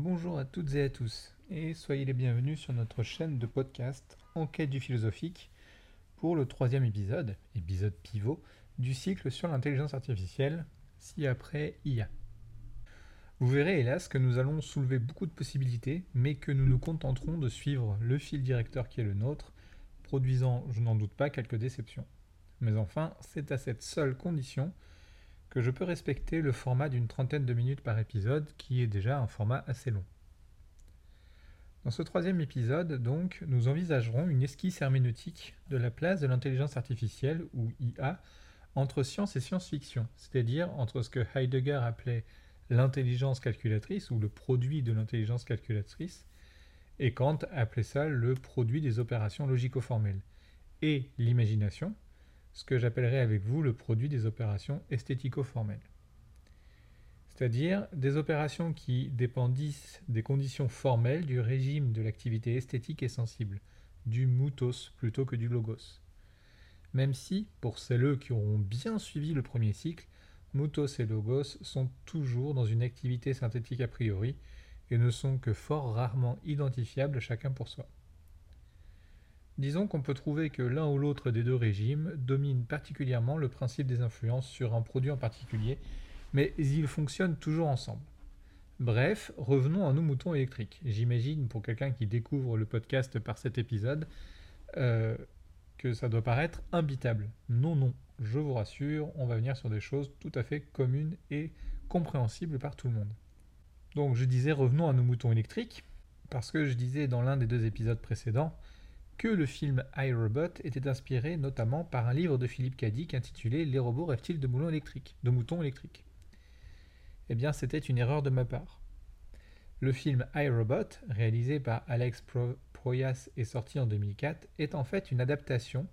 Bonjour à toutes et à tous, et soyez les bienvenus sur notre chaîne de podcast Enquête du philosophique pour le troisième épisode, épisode pivot, du cycle sur l'intelligence artificielle, ci après IA. Vous verrez hélas que nous allons soulever beaucoup de possibilités, mais que nous nous contenterons de suivre le fil directeur qui est le nôtre, produisant, je n'en doute pas, quelques déceptions. Mais enfin, c'est à cette seule condition que je peux respecter le format d'une trentaine de minutes par épisode, qui est déjà un format assez long. Dans ce troisième épisode, donc, nous envisagerons une esquisse herméneutique de la place de l'intelligence artificielle, ou IA, entre science et science-fiction, c'est-à-dire entre ce que Heidegger appelait l'intelligence calculatrice, ou le produit de l'intelligence calculatrice, et Kant appelait ça le produit des opérations logico-formelles, et l'imagination, ce que j'appellerai avec vous le produit des opérations esthético-formelles. C'est-à-dire des opérations qui dépendissent des conditions formelles du régime de l'activité esthétique et sensible, du mutos plutôt que du logos. Même si, pour celles qui auront bien suivi le premier cycle, mutos et logos sont toujours dans une activité synthétique a priori et ne sont que fort rarement identifiables chacun pour soi. Disons qu'on peut trouver que l'un ou l'autre des deux régimes domine particulièrement le principe des influences sur un produit en particulier, mais ils fonctionnent toujours ensemble. Bref, revenons à nos moutons électriques. J'imagine pour quelqu'un qui découvre le podcast par cet épisode euh, que ça doit paraître imbitable. Non, non, je vous rassure, on va venir sur des choses tout à fait communes et compréhensibles par tout le monde. Donc je disais revenons à nos moutons électriques, parce que je disais dans l'un des deux épisodes précédents que le film iRobot était inspiré notamment par un livre de Philippe Cadic intitulé Les robots rêvent-ils de électriques, de moutons électriques? Eh bien, c'était une erreur de ma part. Le film iRobot, réalisé par Alex Proyas et sorti en 2004, est en fait une adaptation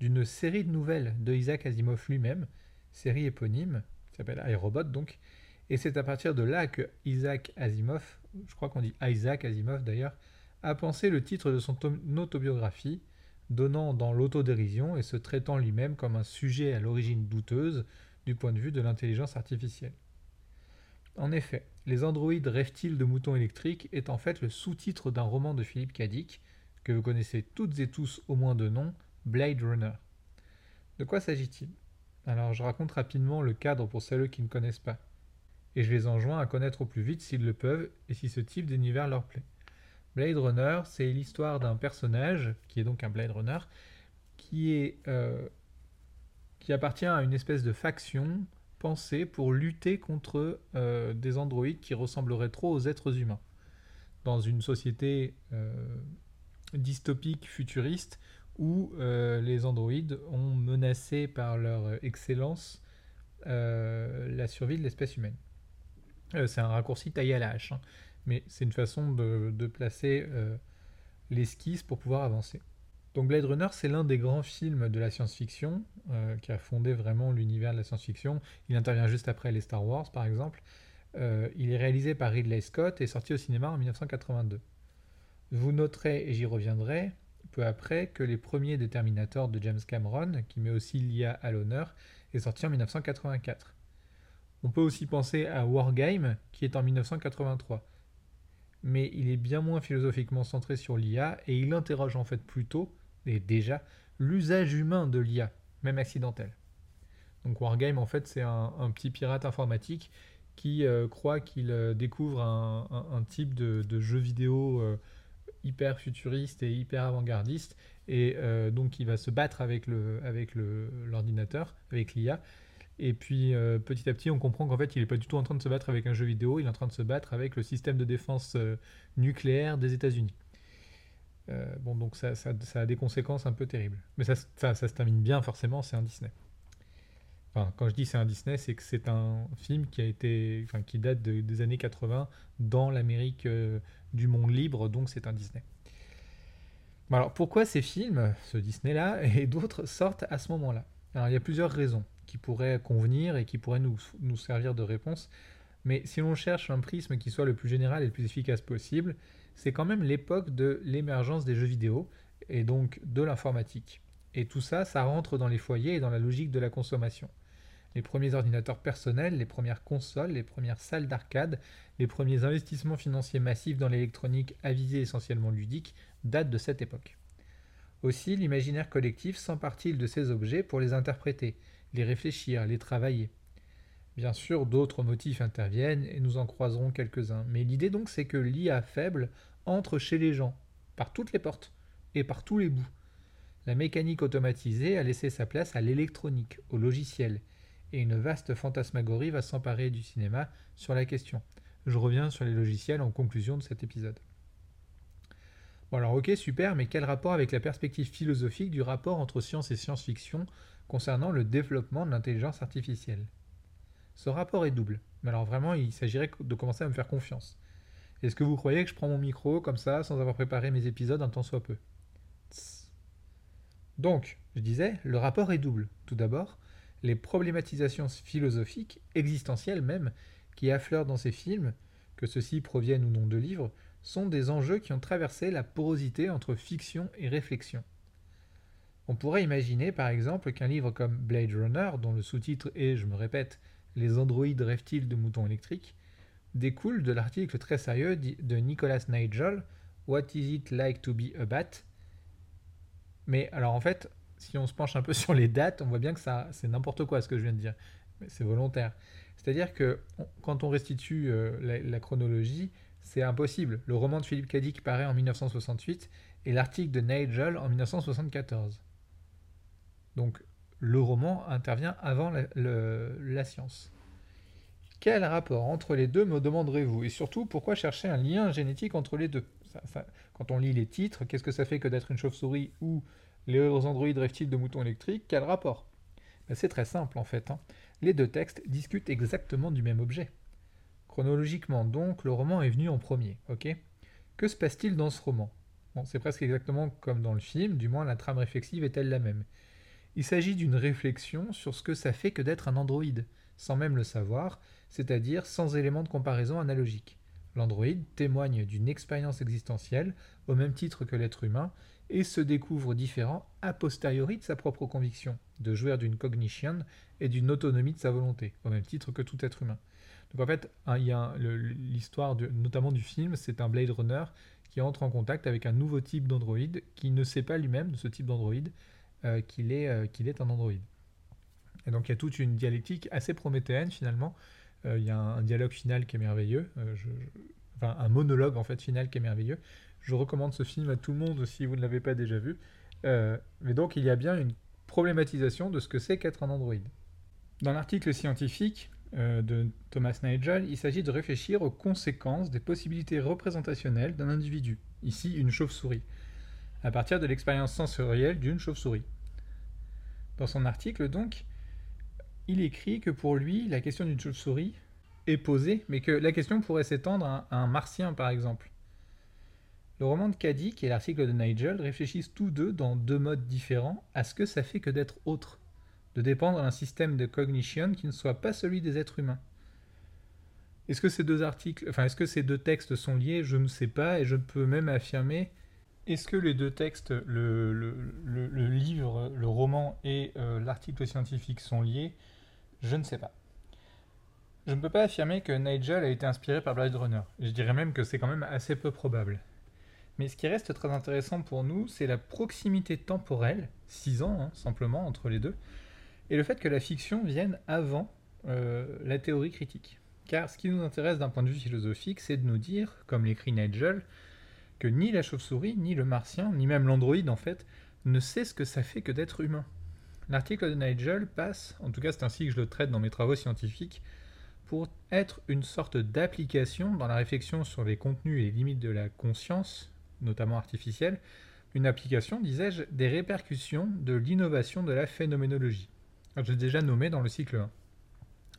d'une série de nouvelles de Isaac Asimov lui-même, série éponyme, qui s'appelle iRobot donc, et c'est à partir de là que Isaac Asimov, je crois qu'on dit Isaac Asimov d'ailleurs, a pensé le titre de son autobiographie, donnant dans l'autodérision et se traitant lui-même comme un sujet à l'origine douteuse du point de vue de l'intelligence artificielle. En effet, Les androïdes rêvent-ils de moutons électriques est en fait le sous-titre d'un roman de Philippe Cadic, que vous connaissez toutes et tous au moins de nom, Blade Runner. De quoi s'agit-il? Alors je raconte rapidement le cadre pour celles qui ne connaissent pas, et je les enjoins à connaître au plus vite s'ils le peuvent et si ce type d'univers leur plaît. Blade Runner, c'est l'histoire d'un personnage, qui est donc un Blade Runner, qui, est, euh, qui appartient à une espèce de faction pensée pour lutter contre euh, des androïdes qui ressembleraient trop aux êtres humains. Dans une société euh, dystopique, futuriste, où les androïdes ont menacé par leur excellence la survie de l'espèce humaine. c'est un raccourci taillé à la hache. Hein mais c'est une façon de, placer euh, l'esquisse pour pouvoir avancer. Donc Blade Runner, c'est l'un des grands films de la science-fiction euh, qui a fondé vraiment l'univers de la science-fiction. Il intervient juste après les Star Wars, par exemple. Euh, il est réalisé par Ridley Scott et sorti au cinéma en 1982. Vous noterez, et j'y reviendrai peu après, que les premiers des de James Cameron, qui met aussi l'IA à l'honneur, est sorti en 1984. On peut aussi penser à Wargame, qui est en 1983 mais il est bien moins philosophiquement centré sur l'IA et il interroge en fait plutôt, et déjà, l'usage humain de l'IA, même accidentel. Donc Wargame, en fait, c'est un, petit pirate informatique qui euh, croit qu'il euh, découvre un, type de, jeu vidéo euh, hyper futuriste et hyper avant-gardiste, et donc il va se battre avec l'ordinateur, avec, avec l'IA, et puis euh, petit à petit, on comprend qu'en fait, il n'est pas du tout en train de se battre avec un jeu vidéo, il est en train de se battre avec le système de défense euh, nucléaire des États-Unis. Euh, bon, donc ça, a des conséquences un peu terribles. Mais ça, se termine bien, forcément, c'est un Disney. Enfin, quand je dis c'est un Disney, c'est que c'est un film qui a été, qui date des années 80 dans l'Amérique du monde libre, donc c'est un Disney. alors pourquoi ces films, ce Disney-là, et d'autres sortent à ce moment-là? Alors il y a plusieurs raisons qui pourrait convenir et qui pourrait nous, nous servir de réponse. Mais si l'on cherche un prisme qui soit le plus général et le plus efficace possible, c'est quand même l'époque de l'émergence des jeux vidéo et donc de l'informatique. Et tout ça, ça rentre dans les foyers et dans la logique de la consommation. les premiers ordinateurs personnels, les premières consoles, les premières salles d'arcade, les premiers investissements financiers massifs dans l'électronique à visée essentiellement ludique datent de cette époque. Aussi, l'imaginaire collectif s'empare-t-il de ces objets pour les interpréter, les réfléchir, les travailler. Bien sûr, d'autres motifs interviennent et nous en croiserons quelques-uns, mais l'idée donc c'est que l'IA faible entre chez les gens, par toutes les portes et par tous les bouts. La mécanique automatisée a laissé sa place à l'électronique, au logiciel, et une vaste fantasmagorie va s'emparer du cinéma sur la question. Je reviens sur les logiciels en conclusion de cet épisode. Bon alors ok super, mais quel rapport avec la perspective philosophique du rapport entre science et science-fiction concernant le développement de l'intelligence artificielle Ce rapport est double, mais alors vraiment il s'agirait de commencer à me faire confiance. Est-ce que vous croyez que je prends mon micro comme ça sans avoir préparé mes épisodes un temps soit peu? Donc, je disais, le rapport est double. Tout d'abord, les problématisations philosophiques, existentielles même, qui affleurent dans ces films, que ceux-ci proviennent ou non de livres, sont des enjeux qui ont traversé la porosité entre fiction et réflexion. On pourrait imaginer par exemple qu'un livre comme Blade Runner, dont le sous-titre est, je me répète, Les androïdes rêvent-ils de moutons électriques, découle de l'article très sérieux de Nicholas Nigel, What is it like to be a bat? Mais alors en fait, si on se penche un peu sur les dates, on voit bien que ça, c'est n'importe quoi ce que je viens de dire. C'est volontaire. C'est-à-dire que quand on restitue euh, la, chronologie, c'est impossible. Le roman de Philippe Cadic paraît en 1968 et l'article de Nigel en 1974. Donc le roman intervient avant la science. Quel rapport entre les deux, me demanderez-vous? Et surtout, pourquoi chercher un lien génétique entre les deux? Quand on lit les titres, qu'est-ce que ça fait que d'être une chauve-souris ou les androïdes rêvent-ils de moutons électriques? Quel rapport? Ben, C'est très simple en fait. Hein. Les deux textes discutent exactement du même objet. Chronologiquement donc, le roman est venu en premier, ok? Que se passe-t-il dans ce roman? Bon, c'est presque exactement comme dans le film, du moins la trame réflexive est-elle la même. Il s'agit d'une réflexion sur ce que ça fait que d'être un androïde, sans même le savoir, c'est-à-dire sans élément de comparaison analogique. L'androïde témoigne d'une expérience existentielle au même titre que l'être humain et se découvre différent a posteriori de sa propre conviction, de jouir d'une cognition et d'une autonomie de sa volonté, au même titre que tout être humain. Donc en fait, l'histoire notamment du film, c'est un Blade Runner qui entre en contact avec un nouveau type d'androïde qui ne sait pas lui-même de ce type d'androïde qu'il est, euh, est un androïde. Et donc il y a toute une dialectique assez prométhéenne finalement euh, il y a un, dialogue final qui est merveilleux. Euh, enfin, un monologue en fait final qui est merveilleux. Je recommande ce film à tout le monde si vous ne l'avez pas déjà vu. Euh, mais donc il y a bien une problématisation de ce que c'est qu'être un androïde. Dans l'article scientifique de Thomas Nigel, il s'agit de réfléchir aux conséquences des possibilités représentationnelles d'un individu, ici une chauve-souris, à partir de l'expérience sensorielle d'une chauve-souris. Dans son article, donc, il écrit que pour lui, la question d'une chauve-souris est posée, mais que la question pourrait s'étendre à, un martien, par exemple. Le roman de Kadik et l'article de Nigel réfléchissent tous deux, dans deux modes différents, à ce que ça fait que d'être autre, de dépendre d'un système de cognition qui ne soit pas celui des êtres humains. Est-ce que ces deux articles, enfin, est-ce que ces deux textes sont liés? Je ne sais pas, et je peux même affirmer est-ce que les deux textes, le, livre, le roman et euh, l'article scientifique sont liés? Je ne sais pas. Je ne peux pas affirmer que Nigel a été inspiré par Blade Runner. Je dirais même que c'est quand même assez peu probable. Mais ce qui reste très intéressant pour nous, c'est la proximité temporelle, 6 ans hein, simplement entre les deux, et le fait que la fiction vienne avant euh, la théorie critique. Car ce qui nous intéresse d'un point de vue philosophique, c'est de nous dire, comme l'écrit Nigel, ni la chauve-souris, ni le martien, ni même l'androïde en fait, ne sait ce que ça fait que d'être humain. L'article de Nigel passe, en tout cas c'est ainsi que je le traite dans mes travaux scientifiques, pour être une sorte d'application dans la réflexion sur les contenus et les limites de la conscience, notamment artificielle, une application, disais-je, des répercussions de l'innovation de la phénoménologie. J'ai déjà nommé dans le cycle 1.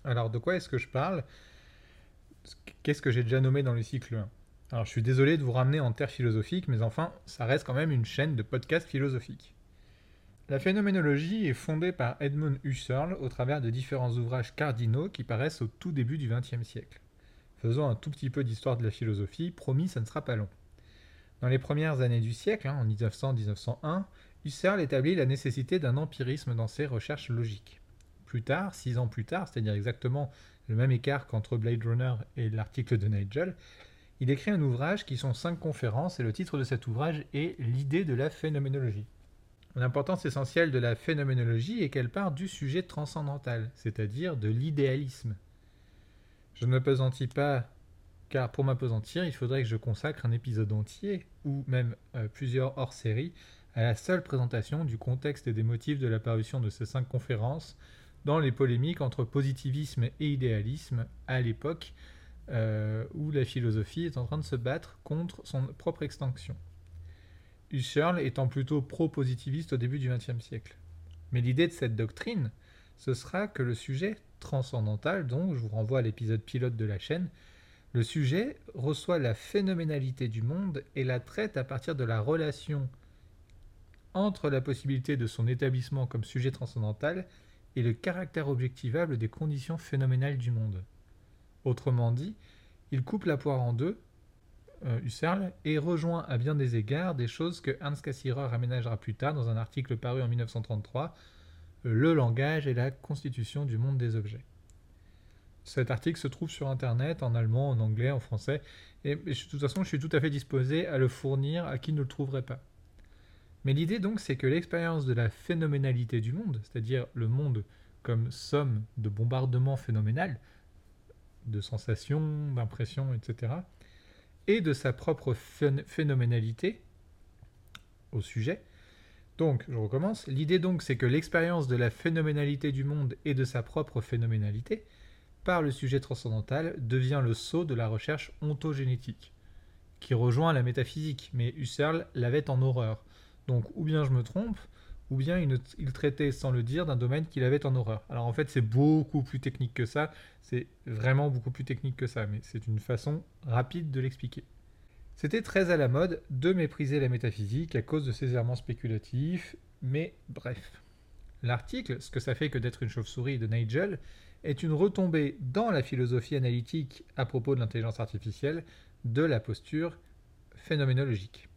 Alors de quoi est-ce que je parle? Qu'est-ce que j'ai déjà nommé dans le cycle 1 Alors je suis désolé de vous ramener en terre philosophique, mais enfin, ça reste quand même une chaîne de podcasts philosophiques. La phénoménologie est fondée par Edmund Husserl au travers de différents ouvrages cardinaux qui paraissent au tout début du XXe siècle. Faisons un tout petit peu d'histoire de la philosophie, promis, ça ne sera pas long. Dans les premières années du siècle, hein, en 1900-1901, Husserl établit la nécessité d'un empirisme dans ses recherches logiques. plus tard, six ans plus tard, c'est-à-dire exactement le même écart qu'entre Blade Runner et l'article de Nigel, il écrit un ouvrage qui sont cinq conférences et le titre de cet ouvrage est L'idée de la phénoménologie. L'importance essentielle de la phénoménologie est qu'elle part du sujet transcendantal, c'est-à-dire de l'idéalisme. Je ne pesantis pas, car pour m'apesantir, il faudrait que je consacre un épisode entier, ou même euh, plusieurs hors-séries, à la seule présentation du contexte et des motifs de la parution de ces cinq conférences dans les polémiques entre positivisme et idéalisme à l'époque euh, où la philosophie est en train de se battre contre son propre extinction. Husserl étant plutôt pro-positiviste au début du XXe siècle. Mais l'idée de cette doctrine, ce sera que le sujet transcendantal, donc je vous renvoie à l'épisode pilote de la chaîne, le sujet reçoit la phénoménalité du monde et la traite à partir de la relation entre la possibilité de son établissement comme sujet transcendantal et le caractère objectivable des conditions phénoménales du monde. Autrement dit, il coupe la poire en deux, euh, Husserl, et rejoint à bien des égards des choses que Hans Cassirer aménagera plus tard dans un article paru en 1933, Le langage et la constitution du monde des objets. Cet article se trouve sur Internet, en allemand, en anglais, en français, et de toute façon, je suis tout à fait disposé à le fournir à qui ne le trouverait pas. Mais l'idée donc, c'est que l'expérience de la phénoménalité du monde, c'est-à-dire le monde comme somme de bombardements phénoménal, de sensations, d'impressions, etc., et de sa propre phénoménalité au sujet. Donc, je recommence. L'idée donc, c'est que l'expérience de la phénoménalité du monde et de sa propre phénoménalité, par le sujet transcendantal, devient le sceau de la recherche ontogénétique, qui rejoint la métaphysique, mais Husserl l'avait en horreur. Donc ou bien je me trompe, ou bien il, traitait sans le dire d'un domaine qu'il avait en horreur. Alors en fait c'est beaucoup plus technique que ça, c'est vraiment beaucoup plus technique que ça, mais c'est une façon rapide de l'expliquer. C'était très à la mode de mépriser la métaphysique à cause de ses errements spéculatifs, mais bref. L'article, ce que ça fait que d'être une chauve-souris de Nigel, est une retombée dans la philosophie analytique à propos de l'intelligence artificielle de la posture phénoménologique.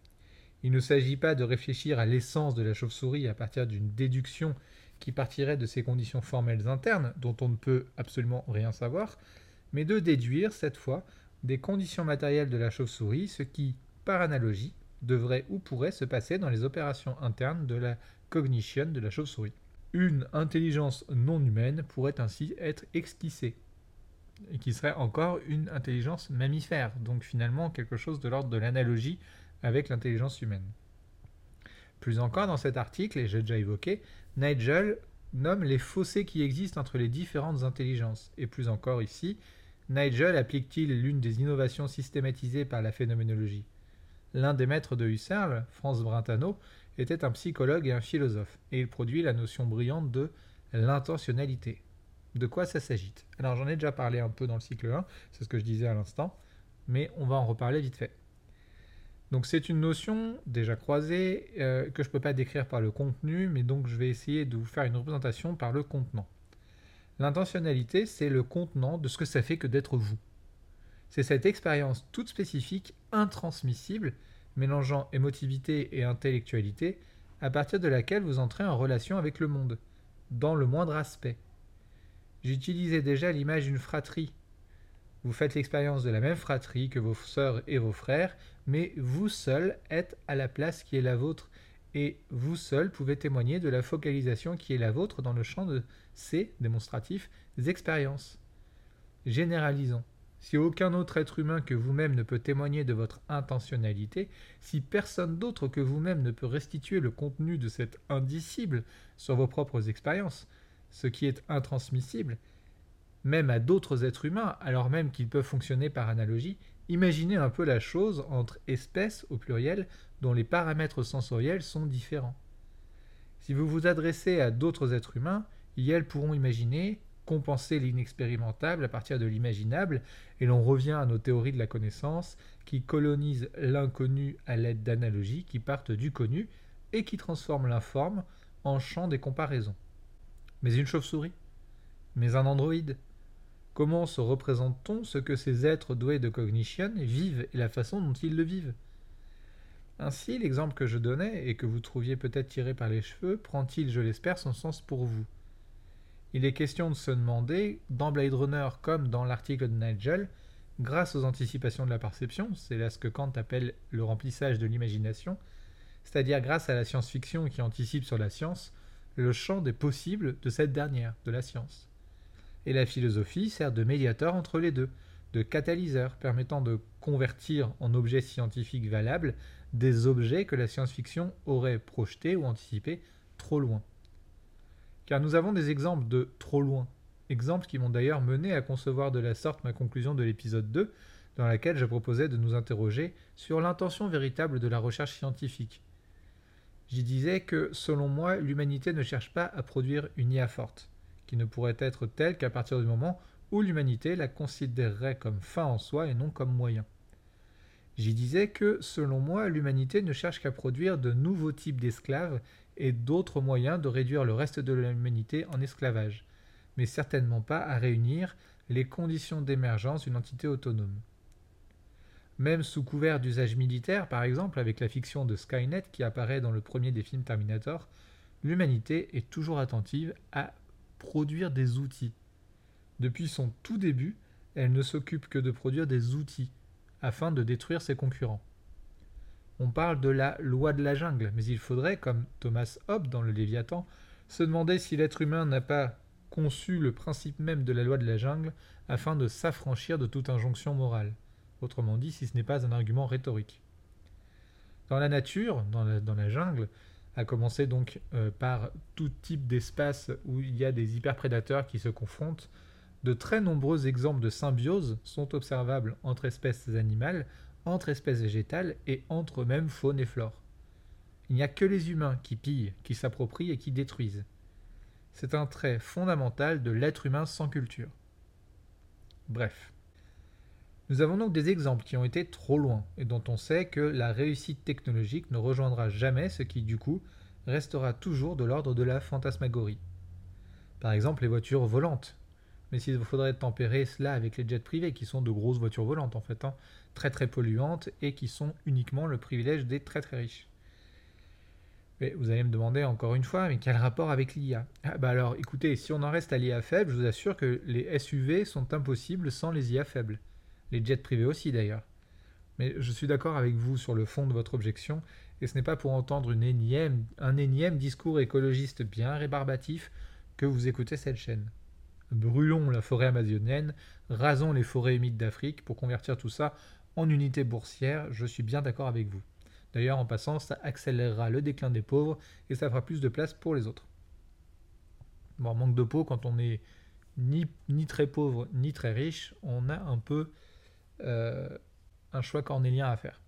Il ne s'agit pas de réfléchir à l'essence de la chauve-souris à partir d'une déduction qui partirait de ses conditions formelles internes, dont on ne peut absolument rien savoir, mais de déduire, cette fois, des conditions matérielles de la chauve-souris, ce qui, par analogie, devrait ou pourrait se passer dans les opérations internes de la cognition de la chauve-souris. Une intelligence non humaine pourrait ainsi être esquissée, et qui serait encore une intelligence mammifère, donc finalement quelque chose de l'ordre de l'analogie avec l'intelligence humaine. Plus encore, dans cet article, et j'ai déjà évoqué, Nigel nomme les fossés qui existent entre les différentes intelligences. Et plus encore ici, Nigel applique-t-il l'une des innovations systématisées par la phénoménologie? L'un des maîtres de Husserl, Franz Brentano, était un psychologue et un philosophe, et il produit la notion brillante de l'intentionnalité. De quoi ça s'agit? Alors j'en ai déjà parlé un peu dans le cycle 1, c'est ce que je disais à l'instant, mais on va en reparler vite fait. Donc c'est une notion déjà croisée euh, que je ne peux pas décrire par le contenu, mais donc je vais essayer de vous faire une représentation par le contenant. L'intentionnalité, c'est le contenant de ce que ça fait que d'être vous. C'est cette expérience toute spécifique, intransmissible, mélangeant émotivité et intellectualité, à partir de laquelle vous entrez en relation avec le monde, dans le moindre aspect. J'utilisais déjà l'image d'une fratrie vous faites l'expérience de la même fratrie que vos sœurs et vos frères, mais vous seul êtes à la place qui est la vôtre, et vous seul pouvez témoigner de la focalisation qui est la vôtre dans le champ de ces démonstratifs expériences. Généralisons. Si aucun autre être humain que vous-même ne peut témoigner de votre intentionnalité, si personne d'autre que vous-même ne peut restituer le contenu de cet indicible sur vos propres expériences, ce qui est intransmissible, même à d'autres êtres humains, alors même qu'ils peuvent fonctionner par analogie, imaginez un peu la chose entre espèces au pluriel dont les paramètres sensoriels sont différents. Si vous vous adressez à d'autres êtres humains, ils pourront imaginer, compenser l'inexpérimentable à partir de l'imaginable, et l'on revient à nos théories de la connaissance qui colonisent l'inconnu à l'aide d'analogies qui partent du connu et qui transforment l'informe en champ des comparaisons. Mais une chauve-souris? Mais un androïde? Comment se représente-t-on ce que ces êtres doués de cognition vivent et la façon dont ils le vivent? Ainsi, l'exemple que je donnais, et que vous trouviez peut-être tiré par les cheveux, prend-il, je l'espère, son sens pour vous? Il est question de se demander, dans Blade Runner comme dans l'article de Nigel, grâce aux anticipations de la perception, c'est là ce que Kant appelle le remplissage de l'imagination, c'est-à-dire grâce à la science-fiction qui anticipe sur la science, le champ des possibles de cette dernière, de la science. Et la philosophie sert de médiateur entre les deux, de catalyseur permettant de convertir en objets scientifiques valables des objets que la science-fiction aurait projetés ou anticipés trop loin. Car nous avons des exemples de trop loin, exemples qui m'ont d'ailleurs mené à concevoir de la sorte ma conclusion de l'épisode 2, dans laquelle je proposais de nous interroger sur l'intention véritable de la recherche scientifique. J'y disais que, selon moi, l'humanité ne cherche pas à produire une IA forte, qui ne pourrait être telle qu'à partir du moment où l'humanité la considérerait comme fin en soi et non comme moyen. J'y disais que, selon moi, l'humanité ne cherche qu'à produire de nouveaux types d'esclaves et d'autres moyens de réduire le reste de l'humanité en esclavage, mais certainement pas à réunir les conditions d'émergence d'une entité autonome. Même sous couvert d'usage militaire, par exemple, avec la fiction de Skynet qui apparaît dans le premier des films Terminator, l'humanité est toujours attentive à produire des outils. Depuis son tout début, elle ne s'occupe que de produire des outils, afin de détruire ses concurrents. On parle de la loi de la jungle, mais il faudrait, comme Thomas Hobbes dans le Léviathan, se demander si l'être humain n'a pas conçu le principe même de la loi de la jungle afin de s'affranchir de toute injonction morale. Autrement dit, si ce n'est pas un argument rhétorique. Dans la nature, dans la, jungle, à commencer donc euh, par tout type d'espace où il y a des hyperprédateurs qui se confrontent, de très nombreux exemples de symbiose sont observables entre espèces animales, entre espèces végétales et entre même faune et flore. Il n'y a que les humains qui pillent, qui s'approprient et qui détruisent. C'est un trait fondamental de l'être humain sans culture. Bref. Nous avons donc des exemples qui ont été trop loin et dont on sait que la réussite technologique ne rejoindra jamais ce qui, du coup, restera toujours de l'ordre de la fantasmagorie. Par exemple, les voitures volantes, mais s'il faudrait tempérer cela avec les jets privés, qui sont de grosses voitures volantes en fait, hein, très très polluantes et qui sont uniquement le privilège des très très riches. Vous allez me demander encore une fois, mais quel rapport avec l'IA ah, bah alors écoutez, si on en reste à l'IA faible, je vous assure que les SUV sont impossibles sans les IA faibles. Les jets privés aussi d'ailleurs. Mais je suis d'accord avec vous sur le fond de votre objection, et ce n'est pas pour entendre un énième discours écologiste bien rébarbatif que vous écoutez cette chaîne brûlons la forêt amazonienne, rasons les forêts humides d'Afrique pour convertir tout ça en unités boursières, je suis bien d'accord avec vous. D'ailleurs, en passant, ça accélérera le déclin des pauvres et ça fera plus de place pour les autres. Bon, manque de peau, quand on est ni, ni très pauvre ni très riche, on a un peu un choix cornélien à faire.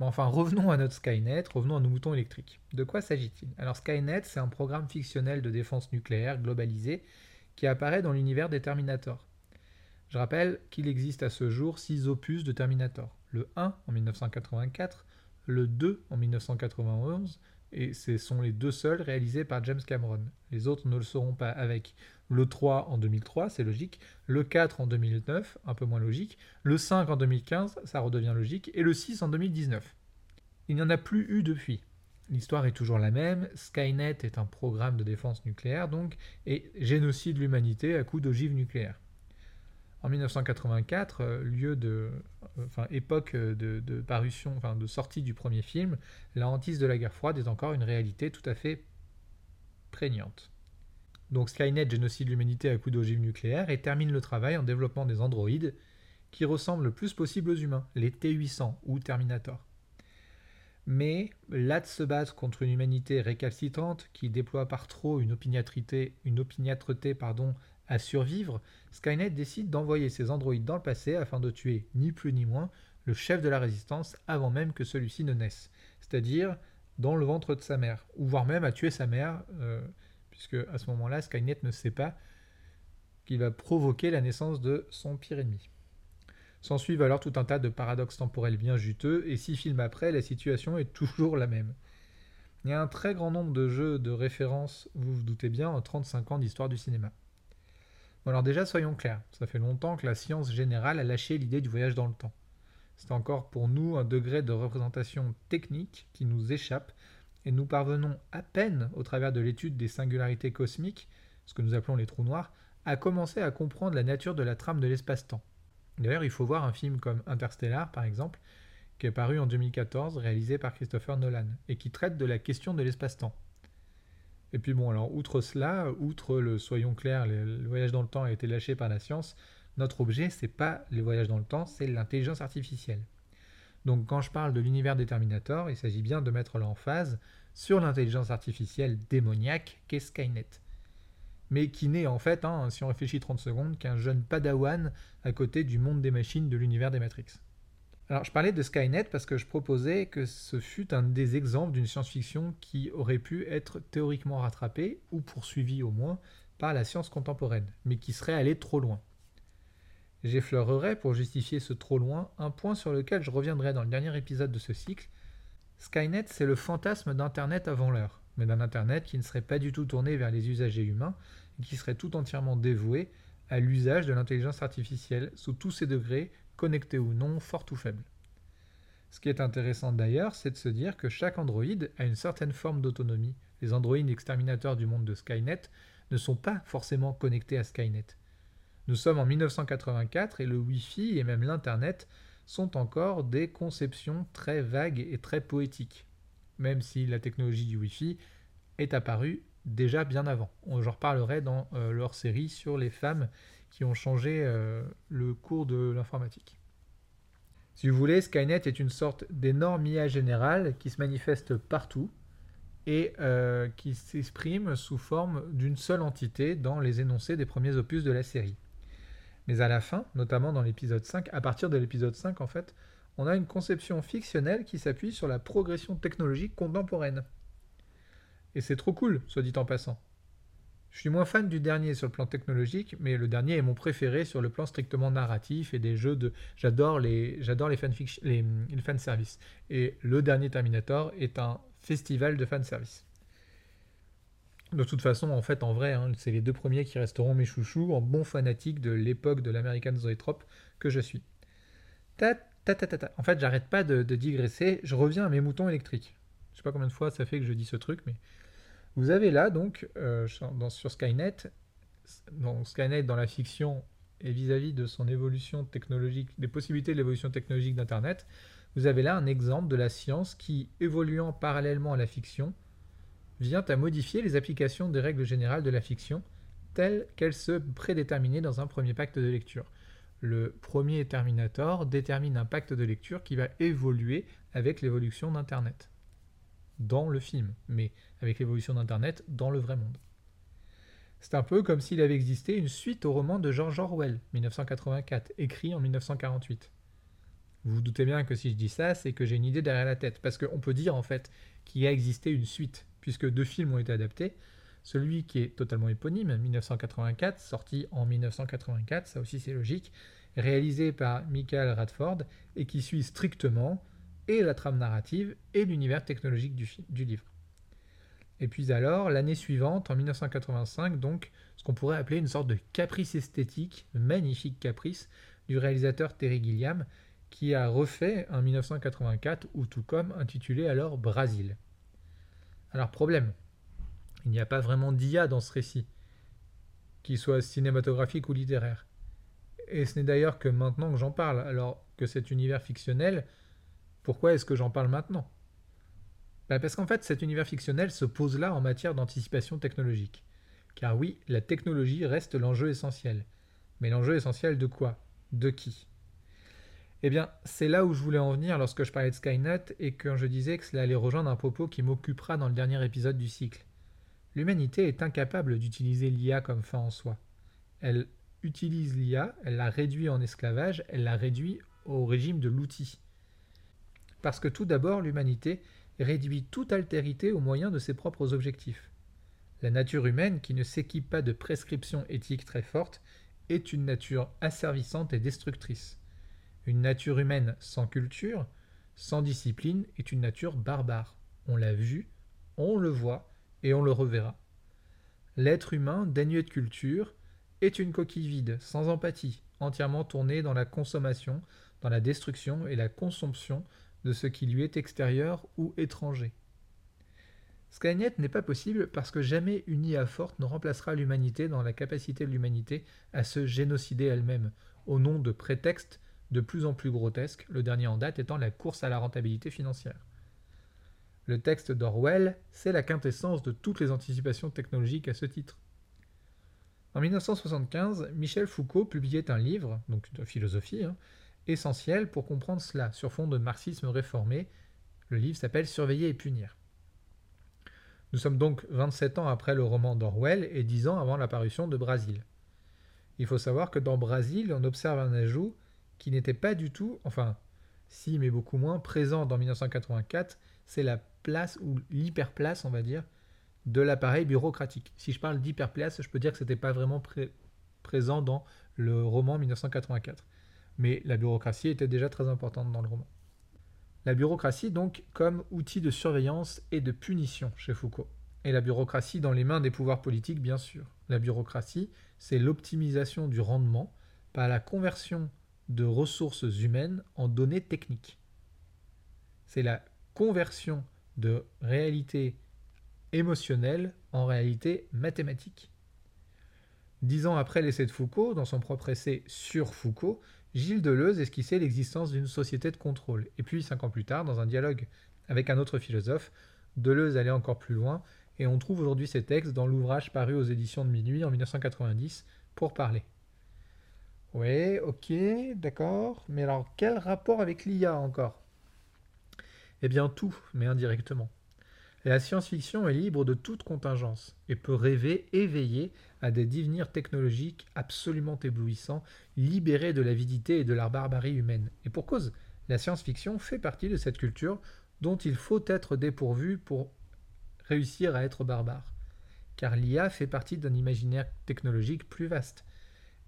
Bon, enfin, revenons à notre Skynet, revenons à nos moutons électriques. De quoi s'agit-il? Alors Skynet, c'est un programme fictionnel de défense nucléaire globalisé qui apparaît dans l'univers des Terminator. Je rappelle qu'il existe à ce jour six opus de Terminator. Le 1 en 1984, le 2 en 1991, et ce sont les deux seuls réalisés par James Cameron. Les autres ne le seront pas avec le 3 en 2003, c'est logique, le 4 en 2009, un peu moins logique, le 5 en 2015, ça redevient logique, et le 6 en 2019. Il n'y en a plus eu depuis. L'histoire est toujours la même. Skynet est un programme de défense nucléaire, donc, et génocide l'humanité à coup d'ogives nucléaires. En 1984, euh, lieu de, euh, époque de, de, parution, de sortie du premier film, la hantise de la guerre froide est encore une réalité tout à fait prégnante. Donc Skynet génocide l'humanité à coup d'ogives nucléaires et termine le travail en développant des androïdes qui ressemblent le plus possible aux humains, les T-800 ou Terminator. Mais là de se battre contre une humanité récalcitrante qui déploie par trop une opiniâtreté, une opiniâtreté pardon, à survivre, Skynet décide d'envoyer ses androïdes dans le passé afin de tuer ni plus ni moins le chef de la résistance avant même que celui-ci ne naisse, c'est-à-dire dans le ventre de sa mère, ou voire même à tuer sa mère, euh, puisque à ce moment-là, Skynet ne sait pas qu'il va provoquer la naissance de son pire ennemi. S'ensuivent alors tout un tas de paradoxes temporels bien juteux, et six films après, la situation est toujours la même. Il y a un très grand nombre de jeux de référence, vous vous doutez bien, en 35 ans d'histoire du cinéma. Bon alors déjà, soyons clairs, ça fait longtemps que la science générale a lâché l'idée du voyage dans le temps. C'est encore pour nous un degré de représentation technique qui nous échappe, et nous parvenons à peine, au travers de l'étude des singularités cosmiques, ce que nous appelons les trous noirs, a commencé à comprendre la nature de la trame de l'espace-temps. D'ailleurs, il faut voir un film comme Interstellar, par exemple, qui est paru en 2014, réalisé par Christopher Nolan, et qui traite de la question de l'espace-temps. Et puis bon, alors outre cela, outre le soyons clairs, le, voyage dans le temps a été lâché par la science, notre objet, c'est pas les voyages dans le temps, c'est l'intelligence artificielle. Donc quand je parle de l'univers des Terminator, il s'agit bien de mettre l'emphase sur l'intelligence artificielle démoniaque qu'est Skynet. Mais qui n'est en fait, hein, si on réfléchit 30 secondes, qu'un jeune padawan à côté du monde des machines de l'univers des Matrix. Alors je parlais de Skynet parce que je proposais que ce fût un des exemples d'une science-fiction qui aurait pu être théoriquement rattrapée, ou poursuivie au moins, par la science contemporaine, mais qui serait allée trop loin. J'effleurerai, pour justifier ce trop loin, un point sur lequel je reviendrai dans le dernier épisode de ce cycle. Skynet, c'est le fantasme d'Internet avant l'heure, mais d'un Internet qui ne serait pas du tout tourné vers les usagers humains et qui serait tout entièrement dévoué à l'usage de l'intelligence artificielle sous tous ses degrés, connectés ou non, fort ou faible. Ce qui est intéressant d'ailleurs, c'est de se dire que chaque Android a une certaine forme d'autonomie. Les androïdes exterminateurs du monde de Skynet ne sont pas forcément connectés à Skynet. Nous sommes en 1984 et le Wi-Fi et même l'Internet sont encore des conceptions très vagues et très poétiques, même si la technologie du Wi-Fi est apparue déjà bien avant. J'en reparlerai dans euh, leur série sur les femmes qui ont changé euh, le cours de l'informatique. Si vous voulez, Skynet est une sorte d'énorme IA générale qui se manifeste partout et euh, qui s'exprime sous forme d'une seule entité dans les énoncés des premiers opus de la série. Mais à la fin, notamment dans l'épisode 5, à partir de l'épisode 5 en fait, on a une conception fictionnelle qui s'appuie sur la progression technologique contemporaine. Et c'est trop cool, soit dit en passant. Je suis moins fan du dernier sur le plan technologique, mais le dernier est mon préféré sur le plan strictement narratif et des jeux de. J'adore les, j'adore les, les, les. Et le dernier Terminator est un festival de fanservice. De toute façon, en fait, en vrai, hein, c'est les deux premiers qui resteront mes chouchous en bon fanatique de l'époque de l'American Zoetrope que je suis. Ta, ta, ta, ta, En fait, j'arrête pas de, digresser, je reviens à mes moutons électriques. Je sais pas combien de fois ça fait que je dis ce truc, mais vous avez là, donc, euh, sur Skynet, dans Skynet dans la fiction et vis-à-vis -vis de son évolution technologique, des possibilités de l'évolution technologique d'Internet, vous avez là un exemple de la science qui, évoluant parallèlement à la fiction, vient à modifier les applications des règles générales de la fiction telles qu'elles se prédéterminaient dans un premier pacte de lecture. Le premier Terminator détermine un pacte de lecture qui va évoluer avec l'évolution d'Internet dans le film, mais avec l'évolution d'Internet dans le vrai monde. C'est un peu comme s'il avait existé une suite au roman de George Orwell, 1984, écrit en 1948. Vous vous doutez bien que si je dis ça, c'est que j'ai une idée derrière la tête, parce qu'on peut dire en fait qu'il a existé une suite puisque deux films ont été adaptés. Celui qui est totalement éponyme, 1984, sorti en 1984, ça aussi c'est logique, réalisé par Michael Radford et qui suit strictement et la trame narrative et l'univers technologique du, livre. Et puis alors, l'année suivante, en 1985, donc, ce qu'on pourrait appeler une sorte de caprice esthétique, magnifique caprice, du réalisateur Terry Gilliam, qui a refait un 1984 ou tout comme intitulé alors Brasil. Alors problème, il n'y a pas vraiment d'IA dans ce récit, qu'il soit cinématographique ou littéraire. Et ce n'est d'ailleurs que maintenant que j'en parle, alors que cet univers fictionnel, pourquoi est-ce que j'en parle maintenant? Ben Parce qu'en fait cet univers fictionnel se pose là en matière d'anticipation technologique. Car oui, la technologie reste l'enjeu essentiel. Mais l'enjeu essentiel de quoi? De qui? Eh bien, c'est là où je voulais en venir lorsque je parlais de Skynet et quand je disais que cela allait rejoindre un propos qui m'occupera dans le dernier épisode du cycle. L'humanité est incapable d'utiliser l'IA comme fin en soi. Elle utilise l'IA, elle la réduit en esclavage, elle la réduit au régime de l'outil. Parce que tout d'abord, l'humanité réduit toute altérité au moyen de ses propres objectifs. La nature humaine, qui ne s'équipe pas de prescriptions éthiques très fortes, est une nature asservissante et destructrice. Une nature humaine sans culture, sans discipline, est une nature barbare. On l'a vu, on le voit et on le reverra. L'être humain, dénué de culture, est une coquille vide, sans empathie, entièrement tournée dans la consommation, dans la destruction et la consomption de ce qui lui est extérieur ou étranger. Skynet n'est pas possible parce que jamais une IA forte ne remplacera l'humanité dans la capacité de l'humanité à se génocider elle-même, au nom de prétextes de plus en plus grotesques, le dernier en date étant la course à la rentabilité financière. Le texte d'Orwell, c'est la quintessence de toutes les anticipations technologiques à ce titre. En 1975, Michel Foucault publiait un livre, donc de philosophie, hein, essentiel pour comprendre cela, sur fond de marxisme réformé. Le livre s'appelle Surveiller et punir. Nous sommes donc 27 ans après le roman d'Orwell et 10 ans avant l'apparition de Brasil. Il faut savoir que dans Brasil, on observe un ajout qui n'était pas du tout, enfin, si, mais beaucoup moins, présent dans 1984, c'est la place, ou l'hyperplace, on va dire, de l'appareil bureaucratique. Si je parle d'hyperplace, je peux dire que ce n'était pas vraiment présent dans le roman 1984. Mais la bureaucratie était déjà très importante dans le roman. La bureaucratie donc comme outil de surveillance et de punition chez Foucault. Et la bureaucratie dans les mains des pouvoirs politiques, bien sûr. La bureaucratie, c'est l'optimisation du rendement par la conversion de ressources humaines en données techniques. C'est la conversion de réalité émotionnelle en réalité mathématique. Dix ans après l'essai de Foucault, dans son propre essai sur Foucault, Gilles Deleuze esquissait l'existence d'une société de contrôle. Et puis, cinq ans plus tard, dans un dialogue avec un autre philosophe, Deleuze allait encore plus loin, et on trouve aujourd'hui ces textes dans l'ouvrage paru aux éditions de Minuit en 1990, Pour parler. Oui, ok, d'accord, mais alors quel rapport avec l'IA encore? Eh bien tout, mais indirectement. La science-fiction est libre de toute contingence et peut rêver, éveiller à des devenirs technologiques absolument éblouissants, libérés de l'avidité et de la barbarie humaine. Et pour cause, la science-fiction fait partie de cette culture dont il faut être dépourvu pour réussir à être barbare. Car l'IA fait partie d'un imaginaire technologique plus vaste.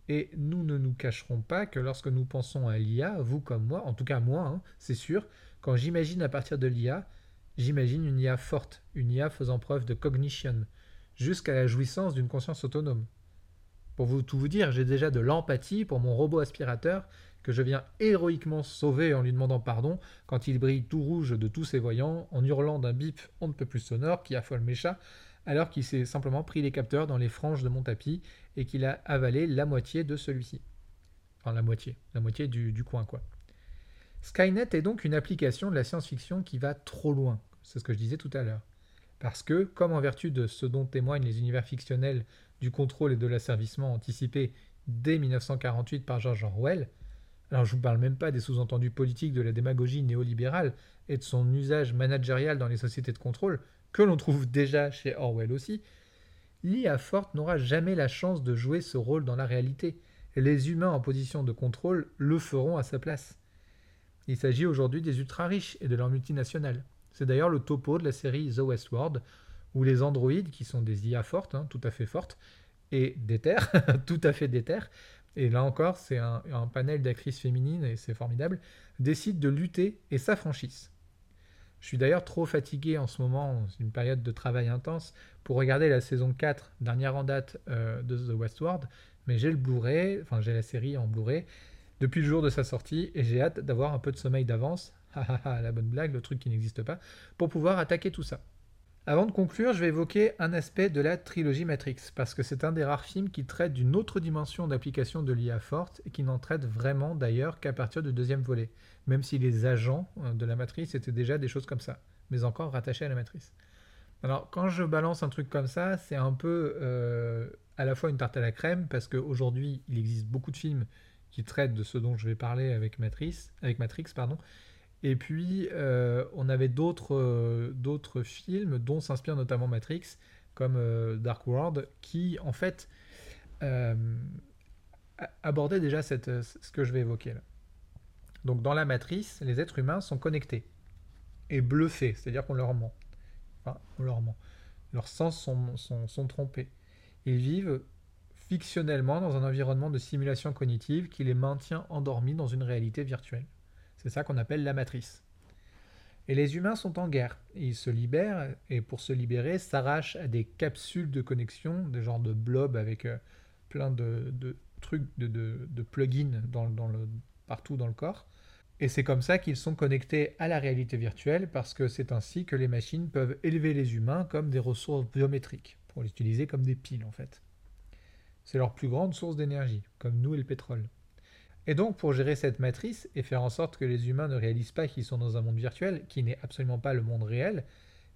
Et nous ne nous cacherons pas que lorsque nous pensons à l'IA, vous comme moi, en tout cas moi, hein, c'est sûr, quand j'imagine à partir de l'IA, J'imagine une IA forte, une IA faisant preuve de cognition, jusqu'à la jouissance d'une conscience autonome. Pour vous tout vous dire, j'ai déjà de l'empathie pour mon robot aspirateur que je viens héroïquement sauver en lui demandant pardon quand il brille tout rouge de tous ses voyants, en hurlant d'un bip on ne peut plus sonore qui affole mes chats, alors qu'il s'est simplement pris les capteurs dans les franges de mon tapis et qu'il a avalé la moitié de celui-ci. Enfin la moitié, la moitié du, du coin quoi. Skynet est donc une application de la science-fiction qui va trop loin, c'est ce que je disais tout à l'heure. Parce que, comme en vertu de ce dont témoignent les univers fictionnels du contrôle et de l'asservissement anticipés dès 1948 par George Orwell, alors je ne vous parle même pas des sous-entendus politiques de la démagogie néolibérale et de son usage managérial dans les sociétés de contrôle, que l'on trouve déjà chez Orwell aussi, l'IA forte n'aura jamais la chance de jouer ce rôle dans la réalité. Les humains en position de contrôle le feront à sa place. Il s'agit aujourd'hui des ultra-riches et de leurs multinationales. C'est d'ailleurs le topo de la série The Westworld, où les androïdes, qui sont des IA fortes, hein, tout à fait fortes, et déterres, tout à fait déterres, et là encore, c'est un, panel d'actrices féminines, et c'est formidable, décident de lutter et s'affranchissent. Je suis d'ailleurs trop fatigué en ce moment, c'est une période de travail intense, pour regarder la saison 4, dernière en date euh, de The Westworld, mais j'ai le Blu-ray, enfin j'ai la série en Blu-ray, depuis le jour de sa sortie et j'ai hâte d'avoir un peu de sommeil d'avance, la bonne blague, le truc qui n'existe pas, pour pouvoir attaquer tout ça. Avant de conclure, je vais évoquer un aspect de la trilogie Matrix, parce que c'est un des rares films qui traite d'une autre dimension d'application de l'IA forte et qui n'en traite vraiment d'ailleurs qu'à partir du deuxième volet, même si les agents euh, de la matrice étaient déjà des choses comme ça, mais encore rattachés à la matrice. Alors quand je balance un truc comme ça, c'est un peu euh, à la fois une tarte à la crème, parce qu'aujourd'hui il existe beaucoup de films qui traite de ce dont je vais parler avec Matrix, avec Matrix pardon. Et puis, euh, on avait d'autres euh, d'autres films dont s'inspire notamment Matrix, comme euh, Dark World, qui en fait abordait déjà cette, ce que je vais évoquer. Donc, dans la matrice, les êtres humains sont connectés et bluffés, c'est-à-dire qu'on leur ment. Enfin, on leur ment. Leurs sens sont, sont, sont trompés. Ils vivent fictionnellement dans un environnement de simulation cognitive qui les maintient endormis dans une réalité virtuelle. C'est ça qu'on appelle la matrice. Et les humains sont en guerre. Ils se libèrent et pour se libérer s'arrachent à des capsules de connexion, des genres de blobs avec euh, plein de, trucs, de, plugins partout dans le corps. Et c'est comme ça qu'ils sont connectés à la réalité virtuelle parce que c'est ainsi que les machines peuvent élever les humains comme des ressources biométriques, pour les utiliser comme des piles en fait. C'est leur plus grande source d'énergie, comme nous et le pétrole. Et donc pour gérer cette matrice et faire en sorte que les humains ne réalisent pas qu'ils sont dans un monde virtuel, qui n'est absolument pas le monde réel,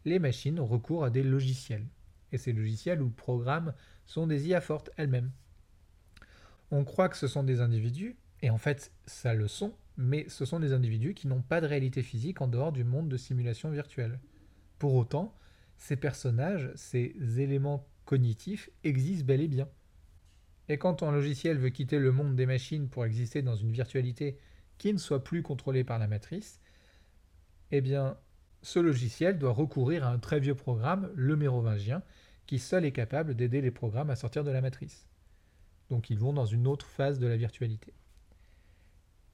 les machines ont recours à des logiciels. Et ces logiciels ou programmes sont des IA fortes elles-mêmes. On croit que ce sont des individus, et en fait ça le sont, mais ce sont des individus qui n'ont pas de réalité physique en dehors du monde de simulation virtuelle. Pour autant, ces personnages, ces éléments cognitifs existent bel et bien. Et quand un logiciel veut quitter le monde des machines pour exister dans une virtualité qui ne soit plus contrôlée par la matrice, eh bien, ce logiciel doit recourir à un très vieux programme, le mérovingien, qui seul est capable d'aider les programmes à sortir de la matrice. Donc ils vont dans une autre phase de la virtualité.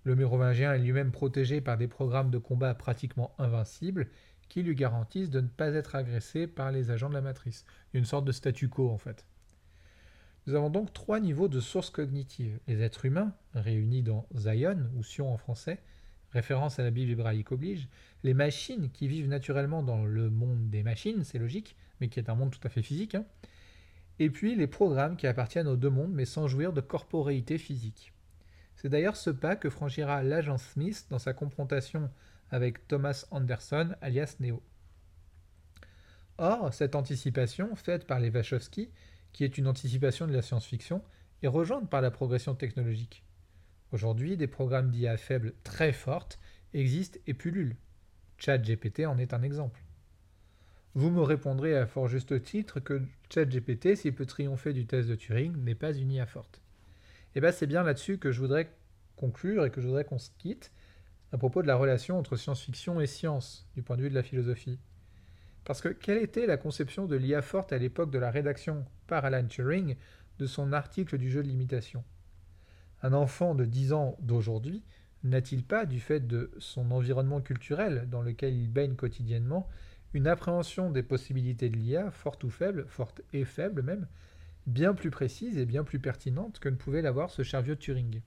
Le mérovingien est lui-même protégé par des programmes de combat pratiquement invincibles qui lui garantissent de ne pas être agressé par les agents de la matrice. Une sorte de statu quo en fait. Nous avons donc trois niveaux de sources cognitives. Les êtres humains, réunis dans Zion, ou Sion en français, référence à la Bible hébraïque oblige, les machines qui vivent naturellement dans le monde des machines, c'est logique, mais qui est un monde tout à fait physique, hein. et puis les programmes qui appartiennent aux deux mondes mais sans jouir de corporéité physique. C'est d'ailleurs ce pas que franchira l'agent Smith dans sa confrontation avec Thomas Anderson, alias Neo. Or, cette anticipation, faite par les Wachowski, qui est une anticipation de la science-fiction, est rejointe par la progression technologique. Aujourd'hui, des programmes d'IA faibles très fortes existent et pullulent. ChatGPT en est un exemple. Vous me répondrez à fort juste titre que ChatGPT, s'il peut triompher du test de Turing, n'est pas une IA forte. Et eh bien c'est bien là-dessus que je voudrais conclure et que je voudrais qu'on se quitte à propos de la relation entre science-fiction et science, du point de vue de la philosophie. Parce que quelle était la conception de l'IA forte à l'époque de la rédaction par Alan Turing de son article du jeu de l'imitation? Un enfant de 10 ans d'aujourd'hui n'a-t-il pas, du fait de son environnement culturel dans lequel il baigne quotidiennement, une appréhension des possibilités de l'IA, forte ou faible, forte et faible même, bien plus précise et bien plus pertinente que ne pouvait l'avoir ce cher vieux Turing?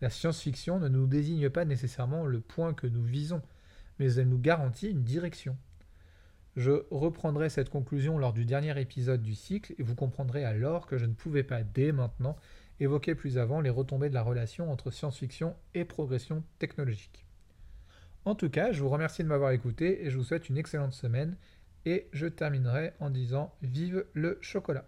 La science-fiction ne nous désigne pas nécessairement le point que nous visons, mais elle nous garantit une direction. Je reprendrai cette conclusion lors du dernier épisode du cycle et vous comprendrez alors que je ne pouvais pas dès maintenant évoquer plus avant les retombées de la relation entre science-fiction et progression technologique. En tout cas, je vous remercie de m'avoir écouté et je vous souhaite une excellente semaine et je terminerai en disant vive le chocolat.